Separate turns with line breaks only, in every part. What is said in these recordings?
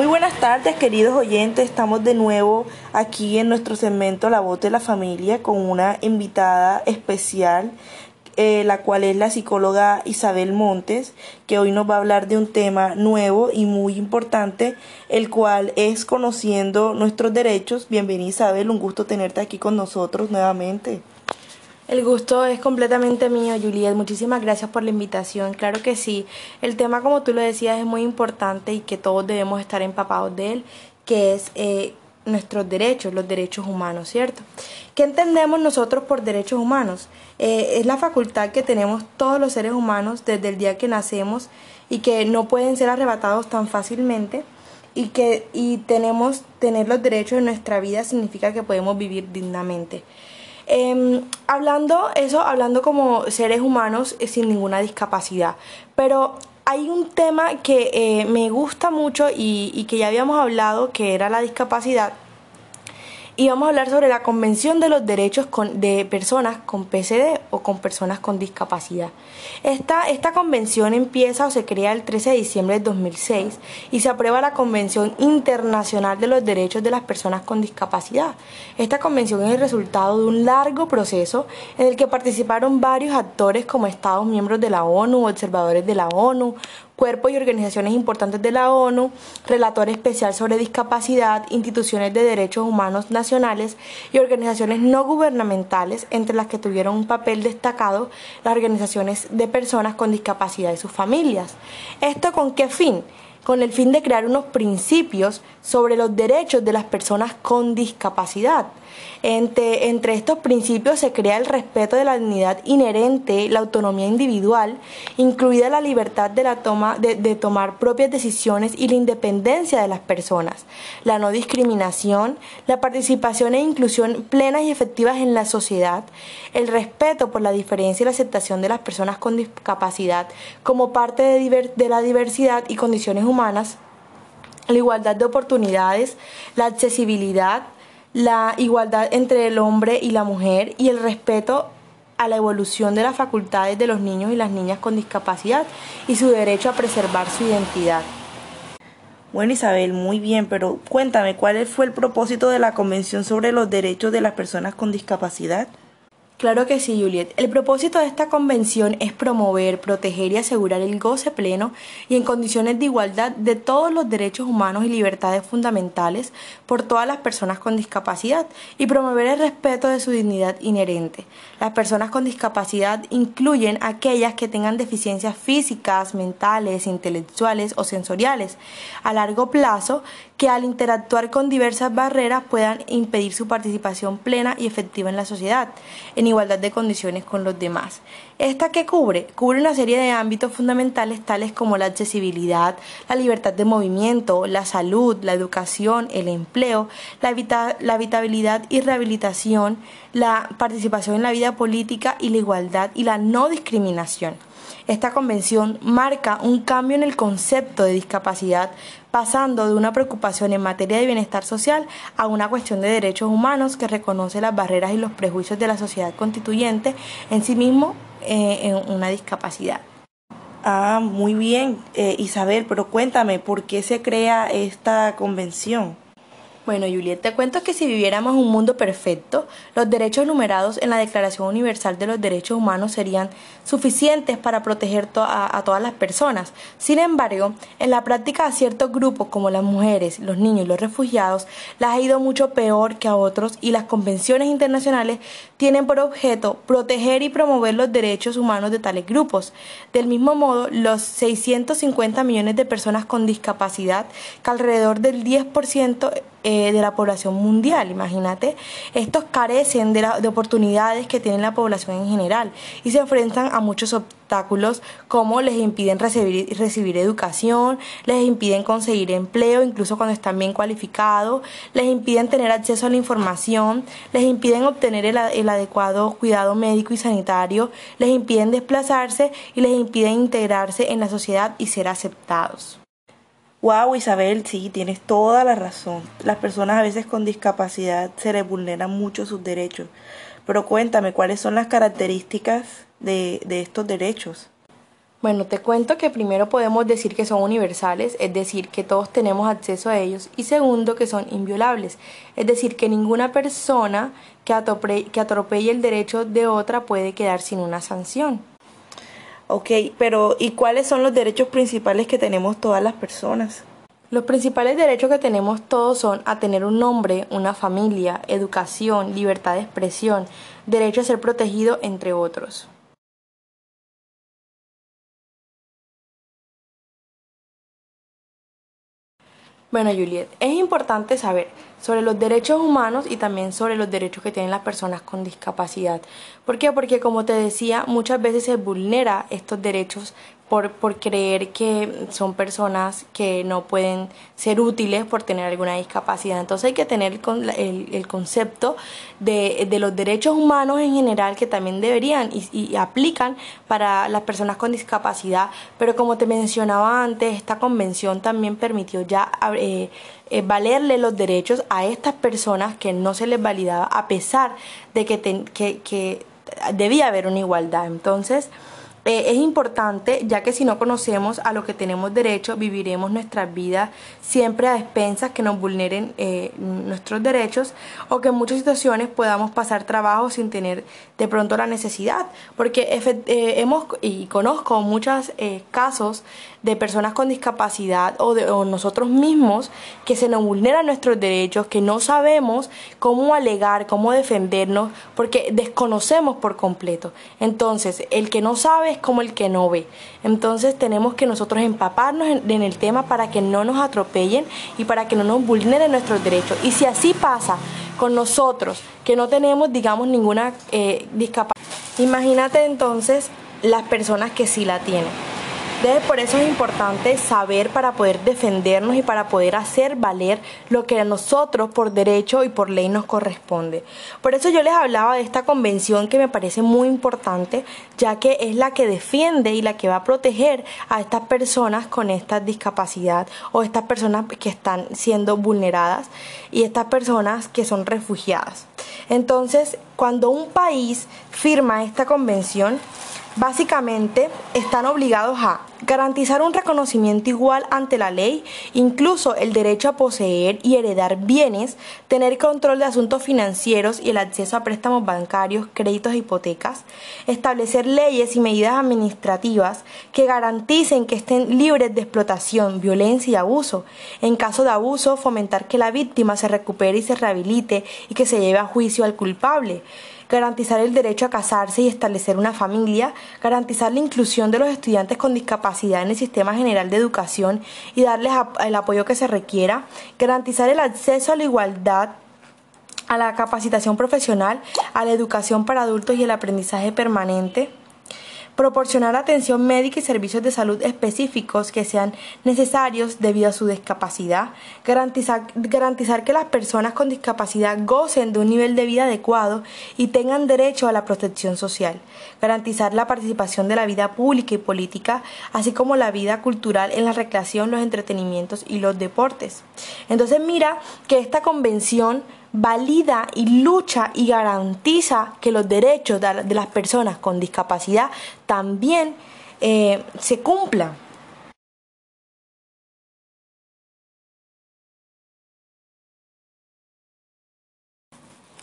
Muy buenas tardes, queridos oyentes. Estamos de nuevo aquí en nuestro segmento La Voz de la Familia con una invitada especial, eh, la cual es la psicóloga Isabel Montes, que hoy nos va a hablar de un tema nuevo y muy importante, el cual es conociendo nuestros derechos. Bienvenida Isabel, un gusto tenerte aquí con nosotros nuevamente.
El gusto es completamente mío, Juliet. Muchísimas gracias por la invitación. Claro que sí. El tema, como tú lo decías, es muy importante y que todos debemos estar empapados de él, que es eh, nuestros derechos, los derechos humanos, ¿cierto? ¿Qué entendemos nosotros por derechos humanos? Eh, es la facultad que tenemos todos los seres humanos desde el día que nacemos y que no pueden ser arrebatados tan fácilmente y que y tenemos tener los derechos en nuestra vida significa que podemos vivir dignamente. Em, hablando eso, hablando como seres humanos eh, sin ninguna discapacidad. Pero hay un tema que eh, me gusta mucho y, y que ya habíamos hablado, que era la discapacidad y vamos a hablar sobre la Convención de los Derechos de Personas con PCD o con personas con discapacidad. Esta, esta convención empieza o se crea el 13 de diciembre de 2006 y se aprueba la Convención Internacional de los Derechos de las Personas con Discapacidad. Esta convención es el resultado de un largo proceso en el que participaron varios actores como Estados miembros de la ONU, observadores de la ONU, cuerpos y organizaciones importantes de la ONU, relator especial sobre discapacidad, instituciones de derechos humanos nacionales y organizaciones no gubernamentales, entre las que tuvieron un papel destacado las organizaciones de personas con discapacidad y sus familias. ¿Esto con qué fin? Con el fin de crear unos principios sobre los derechos de las personas con discapacidad. Entre, entre estos principios se crea el respeto de la dignidad inherente, la autonomía individual, incluida la libertad de, la toma, de, de tomar propias decisiones y la independencia de las personas, la no discriminación, la participación e inclusión plenas y efectivas en la sociedad, el respeto por la diferencia y la aceptación de las personas con discapacidad como parte de, de la diversidad y condiciones humanas, la igualdad de oportunidades, la accesibilidad, la igualdad entre el hombre y la mujer y el respeto a la evolución de las facultades de los niños y las niñas con discapacidad y su derecho a preservar su identidad.
Bueno Isabel, muy bien, pero cuéntame, ¿cuál fue el propósito de la Convención sobre los Derechos de las Personas con Discapacidad?
Claro que sí, Juliet. El propósito de esta convención es promover, proteger y asegurar el goce pleno y en condiciones de igualdad de todos los derechos humanos y libertades fundamentales por todas las personas con discapacidad y promover el respeto de su dignidad inherente. Las personas con discapacidad incluyen aquellas que tengan deficiencias físicas, mentales, intelectuales o sensoriales a largo plazo que al interactuar con diversas barreras puedan impedir su participación plena y efectiva en la sociedad, en igualdad de condiciones con los demás. ¿Esta que cubre? Cubre una serie de ámbitos fundamentales tales como la accesibilidad, la libertad de movimiento, la salud, la educación, el empleo, la, la habitabilidad y rehabilitación, la participación en la vida política y la igualdad y la no discriminación. Esta convención marca un cambio en el concepto de discapacidad, pasando de una preocupación en materia de bienestar social a una cuestión de derechos humanos que reconoce las barreras y los prejuicios de la sociedad constituyente en sí mismo eh, en una discapacidad.
Ah, muy bien, eh, Isabel, pero cuéntame, ¿por qué se crea esta convención?
Bueno, Juliet, te cuento que si viviéramos un mundo perfecto, los derechos numerados en la Declaración Universal de los Derechos Humanos serían suficientes para proteger a, a, todas las personas. Sin embargo, en la práctica a ciertos grupos como las mujeres, los niños y los refugiados las ha ido mucho peor que a otros y las convenciones internacionales tienen por objeto proteger y promover los derechos humanos de tales grupos. Del mismo modo, los 650 millones de personas con discapacidad, que alrededor del 10% eh, de la población mundial, imagínate. Estos carecen de, de oportunidades que tiene la población en general y se enfrentan a muchos obstáculos como les impiden recibir, recibir educación, les impiden conseguir empleo, incluso cuando están bien cualificados, les impiden tener acceso a la información, les impiden obtener el, el adecuado cuidado médico y sanitario, les impiden desplazarse y les impiden integrarse en la sociedad y ser aceptados.
Wow, Isabel, sí, tienes toda la razón. Las personas a veces con discapacidad se les vulneran mucho sus derechos. Pero cuéntame, ¿cuáles son las características de, de estos derechos?
Bueno, te cuento que primero podemos decir que son universales, es decir, que todos tenemos acceso a ellos, y segundo, que son inviolables, es decir, que ninguna persona que, atropelle el derecho de otra puede quedar sin una sanción.
Ok, pero ¿y cuáles son los derechos principales que tenemos todas las personas?
Los principales derechos que tenemos todos son a tener un nombre, una familia, educación, libertad de expresión, derecho a ser protegido, entre otros. Bueno, Juliet, es importante saber sobre los derechos humanos y también sobre los derechos que tienen las personas con discapacidad. ¿Por qué? Porque como te decía, muchas veces se vulnera estos derechos por, por creer que son personas que no pueden ser útiles por tener alguna discapacidad. Entonces hay que tener el, el, concepto de, de, los derechos humanos en general que también deberían y, y, aplican para las personas con discapacidad. Pero como te mencionaba antes, esta convención también permitió ya... Eh, eh, valerle los derechos a estas personas que no se les validaba a pesar de que, que, que debía haber una igualdad. Entonces, eh, es importante ya que si no conocemos a lo que tenemos derecho, viviremos nuestras vidas siempre a expensas que nos vulneren eh, nuestros derechos o que en muchas situaciones podamos pasar trabajo sin tener de pronto la necesidad. Porque eh, hemos y conozco muchos casos de personas con discapacidad o, de, nosotros mismos que se nos vulneran nuestros derechos, que no sabemos cómo alegar, cómo defendernos, porque desconocemos por completo. Entonces, el que no sabe es como el que no ve. Entonces tenemos que nosotros empaparnos en, el tema para que no nos atropellen y para que no nos vulneren nuestros derechos. Y si así pasa con nosotros, que no tenemos, digamos, ninguna eh, discapacidad, imagínate entonces las personas que sí la tienen. Entonces, por eso es importante saber para poder defendernos y para poder hacer valer lo que a nosotros por derecho y por ley nos corresponde. Por eso yo les hablaba de esta convención que me parece muy importante, ya que es la que defiende y la que va a proteger a estas personas con esta discapacidad o estas personas que están siendo vulneradas y estas personas que son refugiadas. Entonces, cuando un país firma esta convención, básicamente están obligados a garantizar un reconocimiento igual ante la ley, incluso el derecho a poseer y heredar bienes, tener control de asuntos financieros y el acceso a préstamos bancarios, créditos e hipotecas, establecer leyes y medidas administrativas que garanticen que estén libres de explotación, violencia y abuso. En caso de abuso, fomentar que la víctima se recupere y se rehabilite y que se lleve a juicio al culpable garantizar el derecho a casarse y establecer una familia, garantizar la inclusión de los estudiantes con discapacidad en el sistema general de educación y darles el apoyo que se requiera, garantizar el acceso a la igualdad a la capacitación profesional, a la educación para adultos y el aprendizaje permanente, proporcionar atención médica y servicios de salud específicos que sean necesarios debido a su discapacidad, garantizar, garantizar que las personas con discapacidad gocen de un nivel de vida adecuado y tengan derecho a la protección social, garantizar la participación de la vida pública y política, así como la vida cultural en la recreación, los entretenimientos y los deportes. Entonces mira que esta convención valida y lucha y garantiza que los derechos de las personas con discapacidad también eh, se cumplan.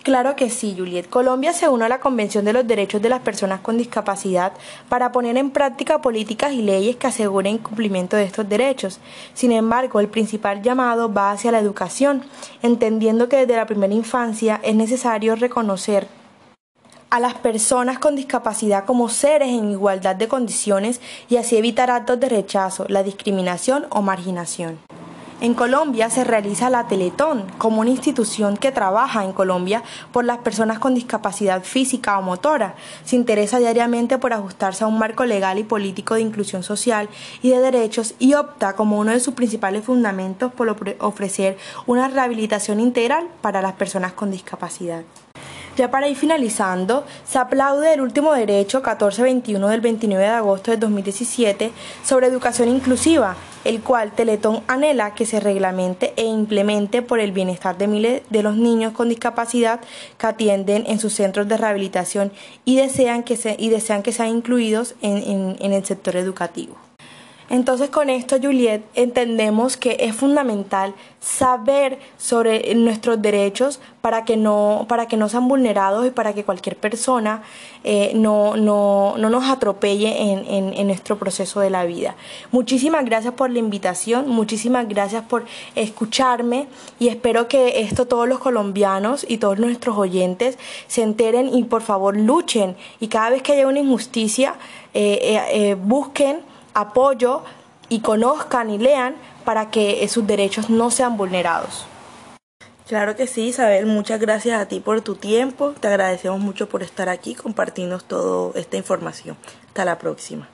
Claro que sí, Juliet. Colombia se une a la Convención de los Derechos de las Personas con Discapacidad para poner en práctica políticas y leyes que aseguren cumplimiento de estos derechos. Sin embargo, el principal llamado va hacia la educación, entendiendo que desde la primera infancia es necesario reconocer a las personas con discapacidad como seres en igualdad de condiciones y así evitar actos de rechazo, la discriminación o marginación. En Colombia se realiza la Teletón como una institución que trabaja en Colombia por las personas con discapacidad física o motora. Se interesa diariamente por ajustarse a un marco legal y político de inclusión social y de derechos y opta como uno de sus principales fundamentos por ofrecer una rehabilitación integral para las personas con discapacidad. Ya para ir finalizando, se aplaude el último derecho 1421 del 29 de agosto de 2017 sobre educación inclusiva, el cual Teletón anhela que se reglamente e implemente por el bienestar de miles de los niños con discapacidad que atienden en sus centros de rehabilitación y desean que, se, y desean que sean incluidos en el sector educativo. Entonces con esto, Juliet, entendemos que es fundamental saber sobre nuestros derechos para que no, para que no sean vulnerados y para que cualquier persona eh, no, no, no, nos atropelle en, en, nuestro proceso de la vida. Muchísimas gracias por la invitación, muchísimas gracias por escucharme y espero que esto todos los colombianos y todos nuestros oyentes se enteren y por favor luchen y cada vez que haya una injusticia eh, eh, busquen apoyo y conozcan y lean para que sus derechos no sean vulnerados.
Claro que sí, Isabel, muchas gracias a ti por tu tiempo. Te agradecemos mucho por estar aquí, compartirnos toda esta información. Hasta la próxima.